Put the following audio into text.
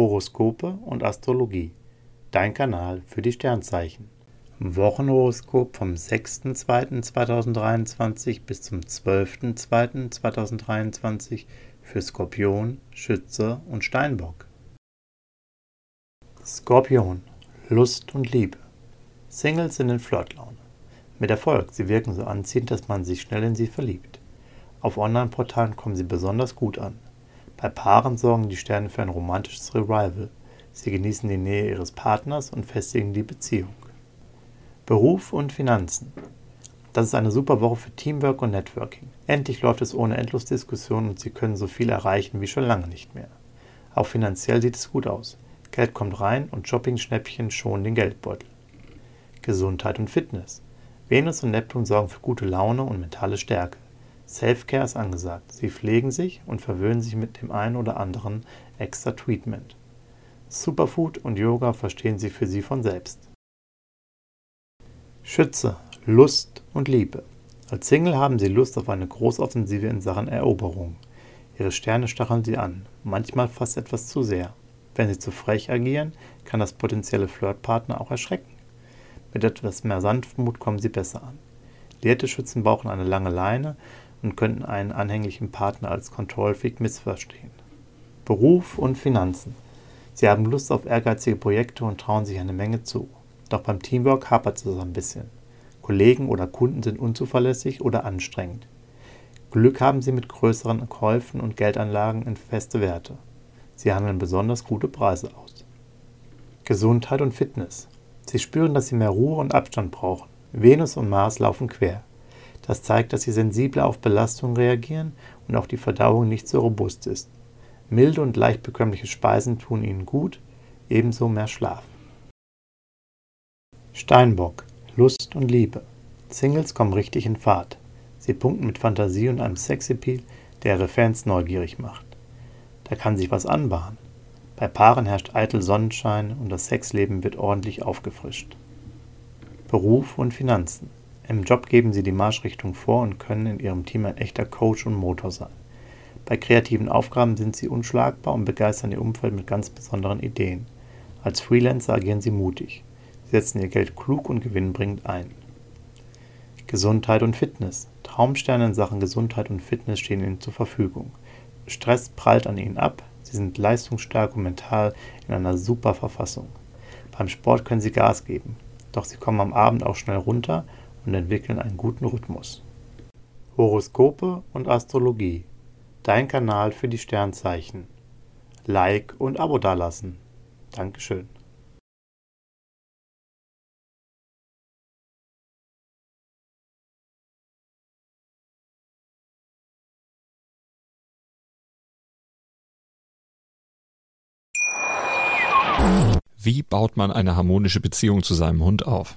Horoskope und Astrologie. Dein Kanal für die Sternzeichen. Wochenhoroskop vom 6.2.2023 bis zum 12.2.2023 für Skorpion, Schütze und Steinbock. Skorpion, Lust und Liebe. Singles sind in Flirtlaune. Mit Erfolg, sie wirken so anziehend, dass man sich schnell in sie verliebt. Auf Online-Portalen kommen sie besonders gut an. Bei Paaren sorgen die Sterne für ein romantisches Revival. Sie genießen die Nähe ihres Partners und festigen die Beziehung. Beruf und Finanzen. Das ist eine super Woche für Teamwork und Networking. Endlich läuft es ohne Endlosdiskussionen und Sie können so viel erreichen wie schon lange nicht mehr. Auch finanziell sieht es gut aus. Geld kommt rein und Shopping-Schnäppchen schonen den Geldbeutel. Gesundheit und Fitness. Venus und Neptun sorgen für gute Laune und mentale Stärke. Self-Care ist angesagt. Sie pflegen sich und verwöhnen sich mit dem einen oder anderen extra Treatment. Superfood und Yoga verstehen Sie für Sie von selbst. Schütze, Lust und Liebe. Als Single haben Sie Lust auf eine Großoffensive in Sachen Eroberung. Ihre Sterne stacheln Sie an, manchmal fast etwas zu sehr. Wenn Sie zu frech agieren, kann das potenzielle Flirtpartner auch erschrecken. Mit etwas mehr Sanftmut kommen Sie besser an. Lierte Schützen brauchen eine lange Leine und könnten einen anhänglichen Partner als Kontrollfreak missverstehen. Beruf und Finanzen. Sie haben Lust auf ehrgeizige Projekte und trauen sich eine Menge zu. Doch beim Teamwork hapert es ein bisschen. Kollegen oder Kunden sind unzuverlässig oder anstrengend. Glück haben sie mit größeren Käufen und Geldanlagen in feste Werte. Sie handeln besonders gute Preise aus. Gesundheit und Fitness. Sie spüren, dass sie mehr Ruhe und Abstand brauchen. Venus und Mars laufen quer. Das zeigt, dass sie sensibler auf Belastungen reagieren und auch die Verdauung nicht so robust ist. Milde und leicht bekömmliche Speisen tun ihnen gut, ebenso mehr Schlaf. Steinbock, Lust und Liebe. Singles kommen richtig in Fahrt. Sie punkten mit Fantasie und einem Sexappeal, der ihre Fans neugierig macht. Da kann sich was anbahnen. Bei Paaren herrscht eitel Sonnenschein und das Sexleben wird ordentlich aufgefrischt. Beruf und Finanzen. Im Job geben sie die Marschrichtung vor und können in ihrem Team ein echter Coach und Motor sein. Bei kreativen Aufgaben sind sie unschlagbar und begeistern ihr Umfeld mit ganz besonderen Ideen. Als Freelancer agieren sie mutig. Sie setzen ihr Geld klug und gewinnbringend ein. Gesundheit und Fitness. Traumsterne in Sachen Gesundheit und Fitness stehen ihnen zur Verfügung. Stress prallt an ihnen ab, sie sind leistungsstark und mental in einer super Verfassung. Beim Sport können sie Gas geben, doch sie kommen am Abend auch schnell runter und entwickeln einen guten Rhythmus. Horoskope und Astrologie. Dein Kanal für die Sternzeichen. Like und Abo dalassen. Dankeschön. Wie baut man eine harmonische Beziehung zu seinem Hund auf?